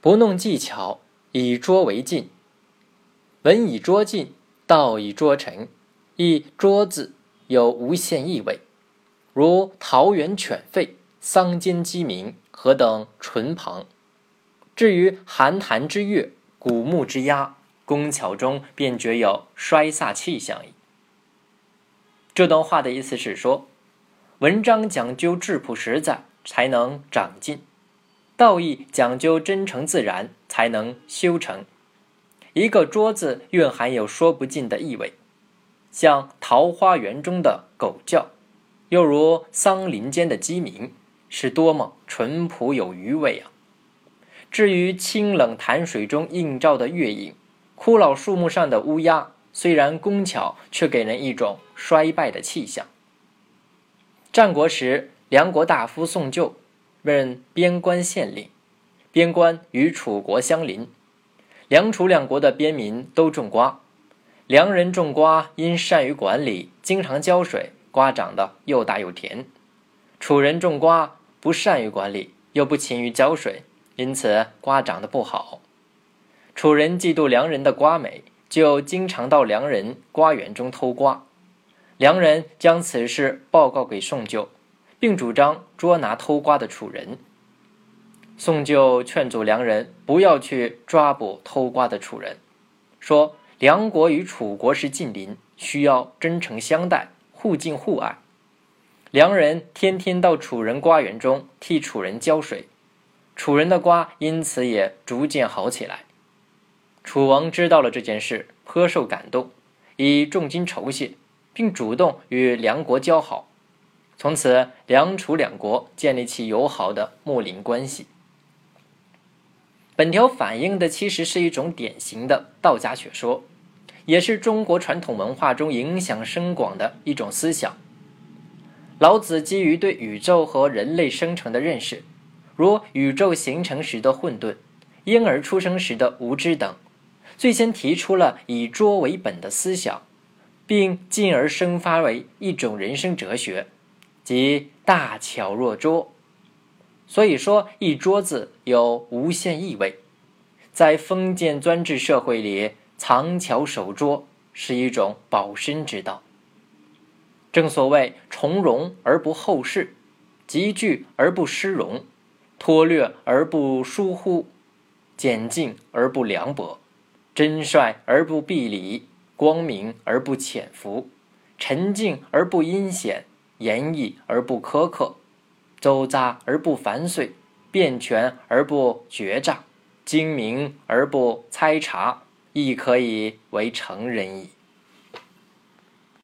不弄技巧，以拙为进。文以拙进，道以拙成。一“拙”字有无限意味，如桃园犬吠、桑间鸡鸣，何等淳旁。至于寒潭之月、古木之鸦，工巧中便觉有衰飒气象矣。这段话的意思是说，文章讲究质朴实在，才能长进；道义讲究真诚自然，才能修成。一个“桌”字蕴含有说不尽的意味。像桃花源中的狗叫，又如桑林间的鸡鸣，是多么淳朴有余味啊！至于清冷潭水中映照的月影，枯老树木上的乌鸦，虽然工巧，却给人一种衰败的气象。战国时，梁国大夫宋就任边关县令，边关与楚国相邻，梁楚两国的边民都种瓜。梁人种瓜，因善于管理，经常浇水，瓜长得又大又甜；楚人种瓜不善于管理，又不勤于浇水，因此瓜长得不好。楚人嫉妒梁人的瓜美，就经常到梁人瓜园中偷瓜。梁人将此事报告给宋就，并主张捉拿偷瓜的楚人。宋就劝阻梁人不要去抓捕偷瓜的楚人，说。梁国与楚国是近邻，需要真诚相待，互敬互爱。梁人天天到楚人瓜园中替楚人浇水，楚人的瓜因此也逐渐好起来。楚王知道了这件事，颇受感动，以重金酬谢，并主动与梁国交好。从此，梁楚两国建立起友好的睦邻关系。本条反映的其实是一种典型的道家学说，也是中国传统文化中影响深广的一种思想。老子基于对宇宙和人类生成的认识，如宇宙形成时的混沌、婴儿出生时的无知等，最先提出了以拙为本的思想，并进而生发为一种人生哲学，即大巧若拙。所以说，一桌子有无限意味，在封建专制社会里，藏巧守拙是一种保身之道。正所谓从容而不后世，集聚而不失容，脱略而不疏忽，简净而不凉薄，真率而不避礼，光明而不潜伏，沉静而不阴险，严毅而不苛刻。周匝而不繁碎，变权而不决诈，精明而不猜察，亦可以为成人矣。